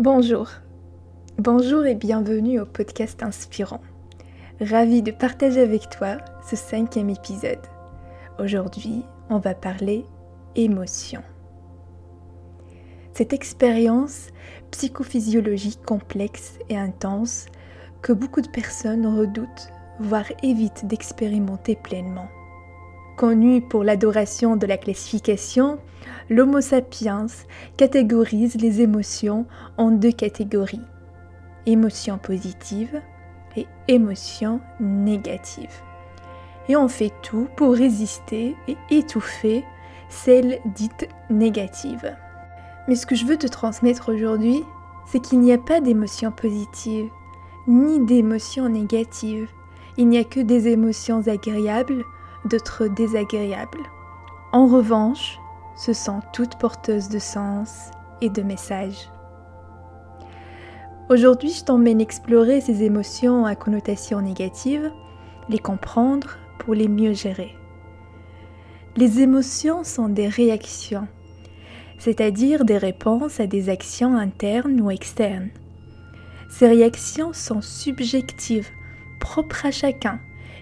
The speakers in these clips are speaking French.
Bonjour. Bonjour et bienvenue au podcast inspirant. Ravi de partager avec toi ce cinquième épisode. Aujourd'hui, on va parler émotion. Cette expérience psychophysiologique complexe et intense que beaucoup de personnes redoutent, voire évitent d'expérimenter pleinement. Connu pour l'adoration de la classification, l'Homo sapiens catégorise les émotions en deux catégories, émotions positives et émotions négatives. Et on fait tout pour résister et étouffer celles dites négatives. Mais ce que je veux te transmettre aujourd'hui, c'est qu'il n'y a pas d'émotions positives, ni d'émotions négatives. Il n'y a que des émotions agréables, d'autres désagréables. En revanche, ce sont toutes porteuses de sens et de messages. Aujourd'hui, je t'emmène explorer ces émotions à connotation négative, les comprendre pour les mieux gérer. Les émotions sont des réactions, c'est-à-dire des réponses à des actions internes ou externes. Ces réactions sont subjectives, propres à chacun,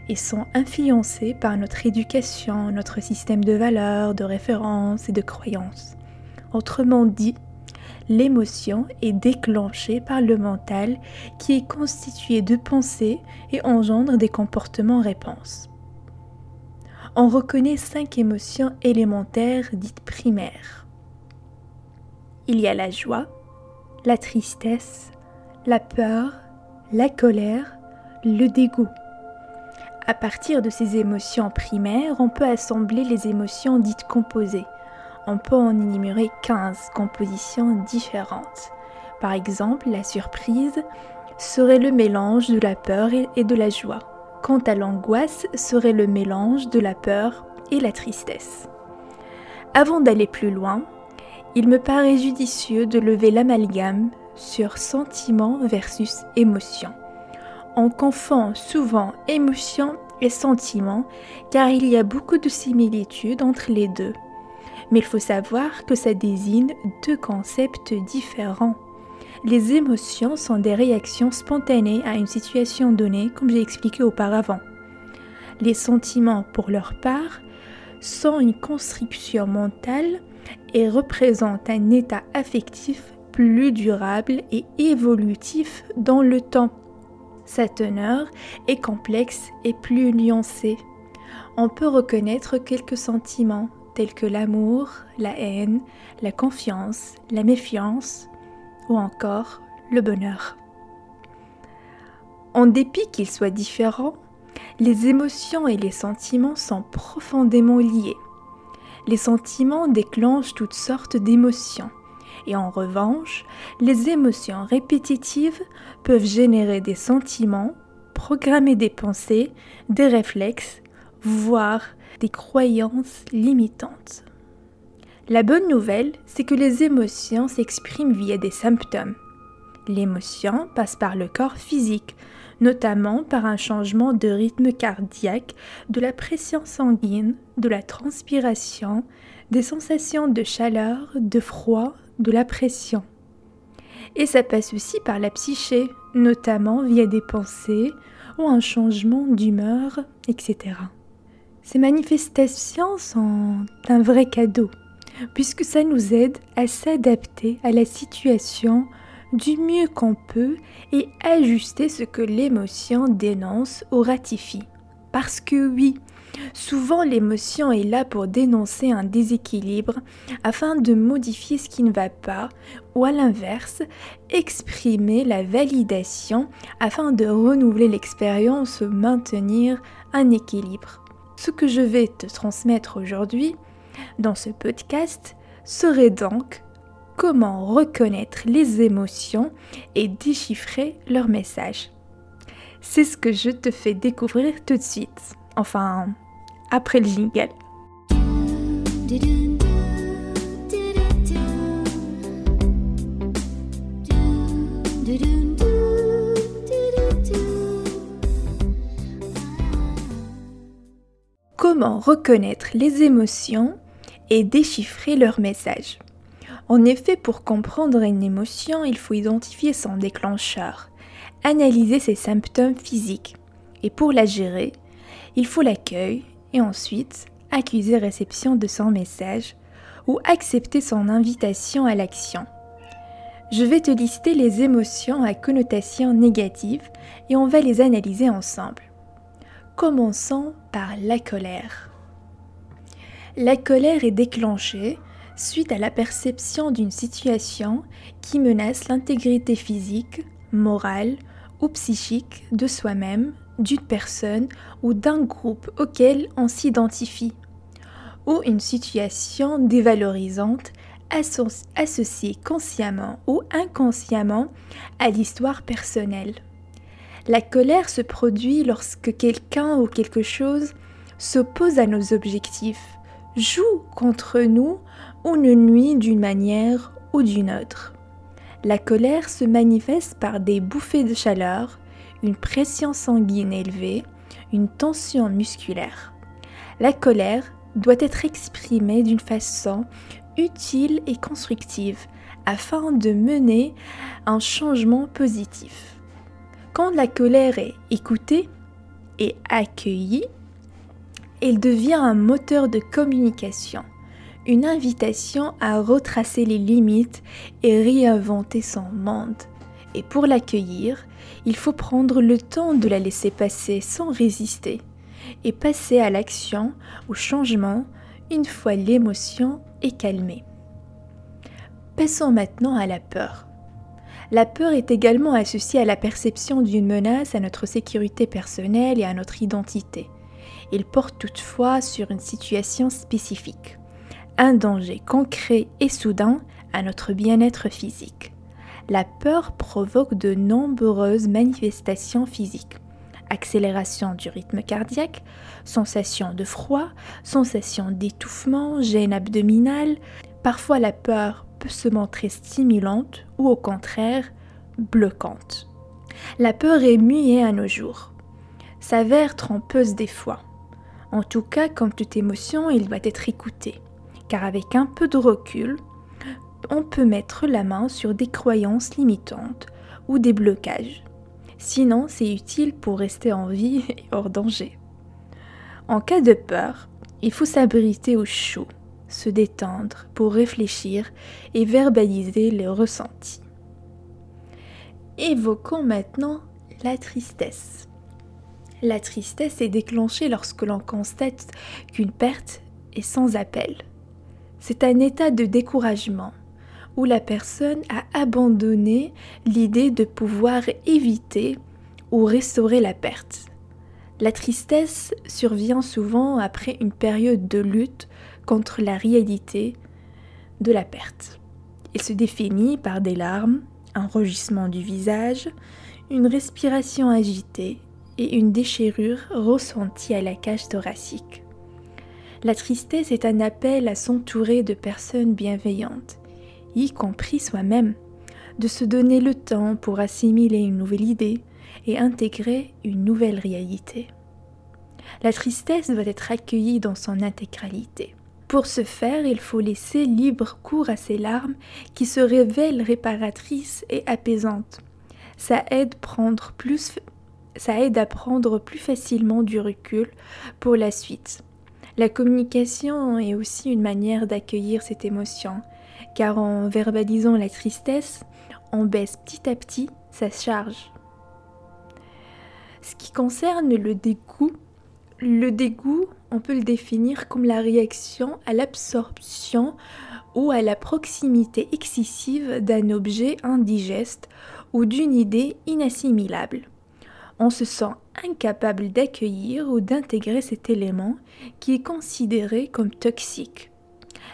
et sont influencées par notre éducation, notre système de valeurs, de références et de croyances. Autrement dit, l'émotion est déclenchée par le mental qui est constitué de pensées et engendre des comportements-réponses. On reconnaît cinq émotions élémentaires dites primaires. Il y a la joie, la tristesse, la peur, la colère, le dégoût. À partir de ces émotions primaires, on peut assembler les émotions dites composées. On peut en énumérer 15 compositions différentes. Par exemple, la surprise serait le mélange de la peur et de la joie. Quant à l'angoisse, serait le mélange de la peur et la tristesse. Avant d'aller plus loin, il me paraît judicieux de lever l'amalgame sur sentiment versus émotion. On confond souvent émotion et sentiment car il y a beaucoup de similitudes entre les deux. Mais il faut savoir que ça désigne deux concepts différents. Les émotions sont des réactions spontanées à une situation donnée, comme j'ai expliqué auparavant. Les sentiments, pour leur part, sont une construction mentale et représentent un état affectif plus durable et évolutif dans le temps. Sa teneur est complexe et plus nuancée. On peut reconnaître quelques sentiments tels que l'amour, la haine, la confiance, la méfiance ou encore le bonheur. En dépit qu'ils soient différents, les émotions et les sentiments sont profondément liés. Les sentiments déclenchent toutes sortes d'émotions et en revanche, les émotions répétitives peuvent générer des sentiments, programmer des pensées, des réflexes, voire des croyances limitantes. La bonne nouvelle, c'est que les émotions s'expriment via des symptômes. L'émotion passe par le corps physique, notamment par un changement de rythme cardiaque, de la pression sanguine, de la transpiration, des sensations de chaleur, de froid, de la pression. Et ça passe aussi par la psyché, notamment via des pensées ou un changement d'humeur, etc. Ces manifestations sont un vrai cadeau, puisque ça nous aide à s'adapter à la situation du mieux qu'on peut et ajuster ce que l'émotion dénonce ou ratifie. Parce que oui, Souvent, l'émotion est là pour dénoncer un déséquilibre afin de modifier ce qui ne va pas ou à l'inverse, exprimer la validation afin de renouveler l'expérience maintenir un équilibre. Ce que je vais te transmettre aujourd'hui dans ce podcast serait donc comment reconnaître les émotions et déchiffrer leurs messages. C'est ce que je te fais découvrir tout de suite. Enfin, après le jingle. Comment reconnaître les émotions et déchiffrer leurs messages? En effet, pour comprendre une émotion, il faut identifier son déclencheur, analyser ses symptômes physiques. Et pour la gérer, il faut l'accueil et ensuite accuser réception de son message ou accepter son invitation à l'action. Je vais te lister les émotions à connotation négative et on va les analyser ensemble. Commençons par la colère. La colère est déclenchée suite à la perception d'une situation qui menace l'intégrité physique, morale ou psychique de soi-même, d'une personne ou d'un groupe auquel on s'identifie, ou une situation dévalorisante associée consciemment ou inconsciemment à l'histoire personnelle. La colère se produit lorsque quelqu'un ou quelque chose s'oppose à nos objectifs, joue contre nous ou nous nuit d'une manière ou d'une autre. La colère se manifeste par des bouffées de chaleur, une pression sanguine élevée, une tension musculaire. La colère doit être exprimée d'une façon utile et constructive afin de mener un changement positif. Quand la colère est écoutée et accueillie, elle devient un moteur de communication, une invitation à retracer les limites et réinventer son monde. Et pour l'accueillir, il faut prendre le temps de la laisser passer sans résister et passer à l'action, au changement, une fois l'émotion est calmée. Passons maintenant à la peur. La peur est également associée à la perception d'une menace à notre sécurité personnelle et à notre identité. Il porte toutefois sur une situation spécifique, un danger concret et soudain à notre bien-être physique. La peur provoque de nombreuses manifestations physiques. Accélération du rythme cardiaque, sensation de froid, sensation d'étouffement, gêne abdominale. Parfois la peur peut se montrer stimulante ou au contraire bloquante. La peur est muée à nos jours, s'avère trompeuse des fois. En tout cas, comme toute émotion, il doit être écouté, car avec un peu de recul, on peut mettre la main sur des croyances limitantes ou des blocages. Sinon, c'est utile pour rester en vie et hors danger. En cas de peur, il faut s'abriter au chaud, se détendre pour réfléchir et verbaliser les ressentis. Évoquons maintenant la tristesse. La tristesse est déclenchée lorsque l'on constate qu'une perte est sans appel. C'est un état de découragement où la personne a abandonné l'idée de pouvoir éviter ou restaurer la perte. La tristesse survient souvent après une période de lutte contre la réalité de la perte. Il se définit par des larmes, un rugissement du visage, une respiration agitée et une déchirure ressentie à la cage thoracique. La tristesse est un appel à s'entourer de personnes bienveillantes, y compris soi-même, de se donner le temps pour assimiler une nouvelle idée et intégrer une nouvelle réalité. La tristesse doit être accueillie dans son intégralité. Pour ce faire, il faut laisser libre cours à ces larmes qui se révèlent réparatrices et apaisantes. Ça aide, ça aide à prendre plus facilement du recul pour la suite. La communication est aussi une manière d'accueillir cette émotion, car en verbalisant la tristesse, on baisse petit à petit sa charge. Ce qui concerne le dégoût, le dégoût, on peut le définir comme la réaction à l'absorption ou à la proximité excessive d'un objet indigeste ou d'une idée inassimilable. On se sent incapable d'accueillir ou d'intégrer cet élément qui est considéré comme toxique.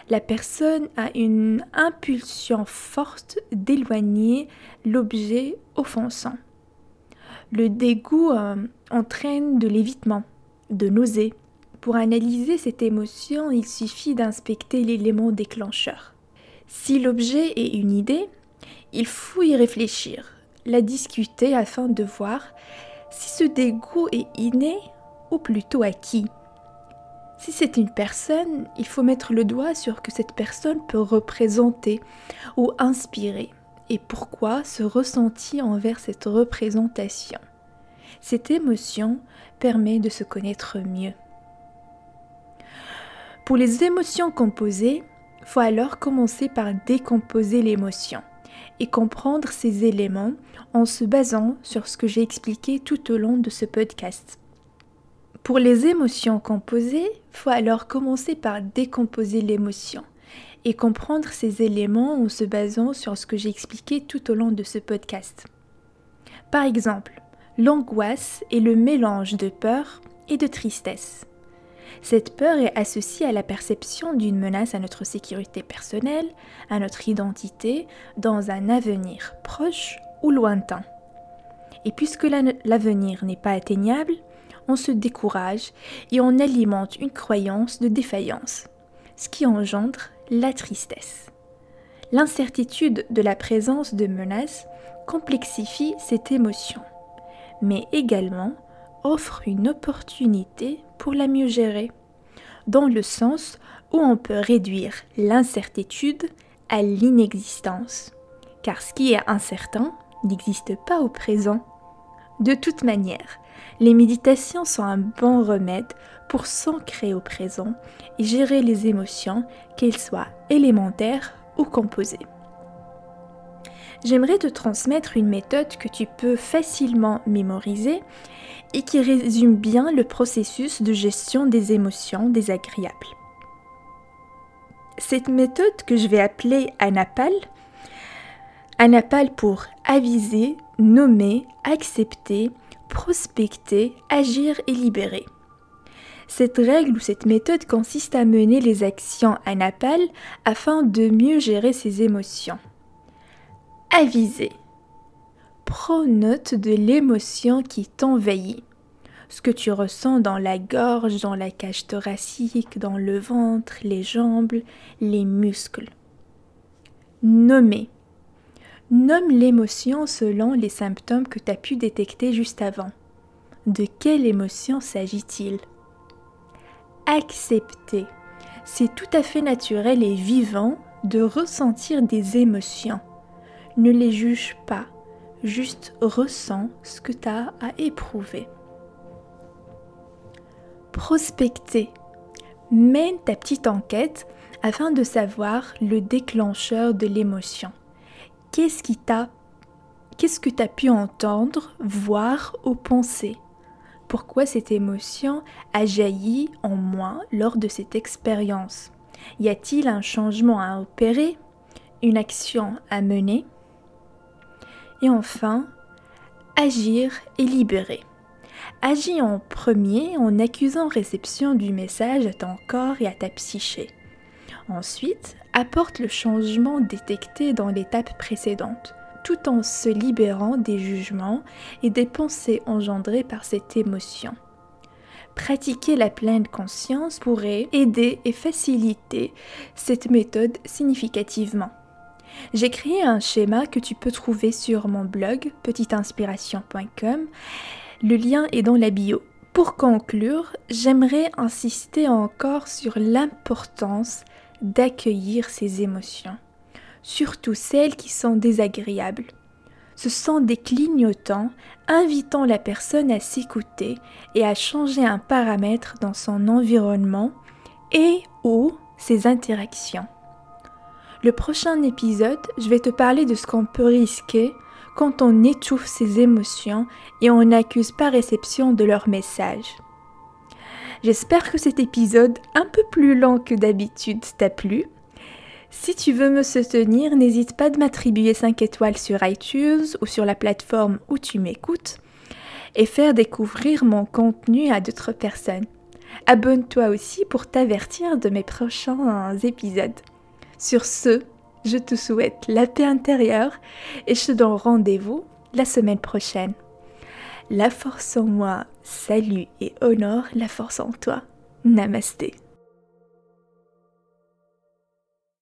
La personne a une impulsion forte d'éloigner l'objet offensant. Le dégoût euh, entraîne de l'évitement, de nausée. Pour analyser cette émotion, il suffit d'inspecter l'élément déclencheur. Si l'objet est une idée, il faut y réfléchir, la discuter afin de voir si ce dégoût est inné ou plutôt acquis. Si c'est une personne, il faut mettre le doigt sur que cette personne peut représenter ou inspirer et pourquoi ce ressenti envers cette représentation. Cette émotion permet de se connaître mieux. Pour les émotions composées, faut alors commencer par décomposer l'émotion et comprendre ces éléments en se basant sur ce que j'ai expliqué tout au long de ce podcast. Pour les émotions composées, faut alors commencer par décomposer l'émotion et comprendre ces éléments en se basant sur ce que j'ai expliqué tout au long de ce podcast. Par exemple, l'angoisse est le mélange de peur et de tristesse. Cette peur est associée à la perception d'une menace à notre sécurité personnelle, à notre identité, dans un avenir proche ou lointain. Et puisque l'avenir n'est pas atteignable, on se décourage et on alimente une croyance de défaillance, ce qui engendre la tristesse. L'incertitude de la présence de menaces complexifie cette émotion, mais également offre une opportunité pour la mieux gérer, dans le sens où on peut réduire l'incertitude à l'inexistence, car ce qui est incertain n'existe pas au présent. De toute manière, les méditations sont un bon remède pour s'ancrer au présent et gérer les émotions, qu'elles soient élémentaires ou composées. J'aimerais te transmettre une méthode que tu peux facilement mémoriser et qui résume bien le processus de gestion des émotions désagréables. Cette méthode que je vais appeler Anapal, Anapal pour aviser, nommer, accepter, prospecter, agir et libérer. Cette règle ou cette méthode consiste à mener les actions Anapal afin de mieux gérer ses émotions. Aviser. Prends note de l'émotion qui t'envahit. Ce que tu ressens dans la gorge, dans la cage thoracique, dans le ventre, les jambes, les muscles. Nommer. Nomme l'émotion selon les symptômes que tu as pu détecter juste avant. De quelle émotion s'agit-il? Accepter. C'est tout à fait naturel et vivant de ressentir des émotions. Ne les juge pas, juste ressens ce que tu as à éprouver. Prospecter. Mène ta petite enquête afin de savoir le déclencheur de l'émotion. Qu'est-ce qui t'a Qu'est-ce que tu as pu entendre, voir ou penser? Pourquoi cette émotion a jailli en moi lors de cette expérience? Y a-t-il un changement à opérer? Une action à mener? Et enfin, agir et libérer. Agis en premier en accusant réception du message à ton corps et à ta psyché. Ensuite, apporte le changement détecté dans l'étape précédente, tout en se libérant des jugements et des pensées engendrées par cette émotion. Pratiquer la pleine conscience pourrait aider et faciliter cette méthode significativement. J'ai créé un schéma que tu peux trouver sur mon blog petiteinspiration.com. Le lien est dans la bio. Pour conclure, j'aimerais insister encore sur l'importance d'accueillir ces émotions, surtout celles qui sont désagréables. Ce sont des clignotants invitant la personne à s'écouter et à changer un paramètre dans son environnement et ou ses interactions. Le prochain épisode, je vais te parler de ce qu'on peut risquer quand on étouffe ses émotions et on n'accuse pas réception de leur message. J'espère que cet épisode, un peu plus long que d'habitude, t'a plu. Si tu veux me soutenir, n'hésite pas de m'attribuer 5 étoiles sur iTunes ou sur la plateforme où tu m'écoutes et faire découvrir mon contenu à d'autres personnes. Abonne-toi aussi pour t'avertir de mes prochains épisodes. Sur ce, je te souhaite la paix intérieure et je te donne rendez-vous la semaine prochaine. La force en moi salue et honore la force en toi. Namasté.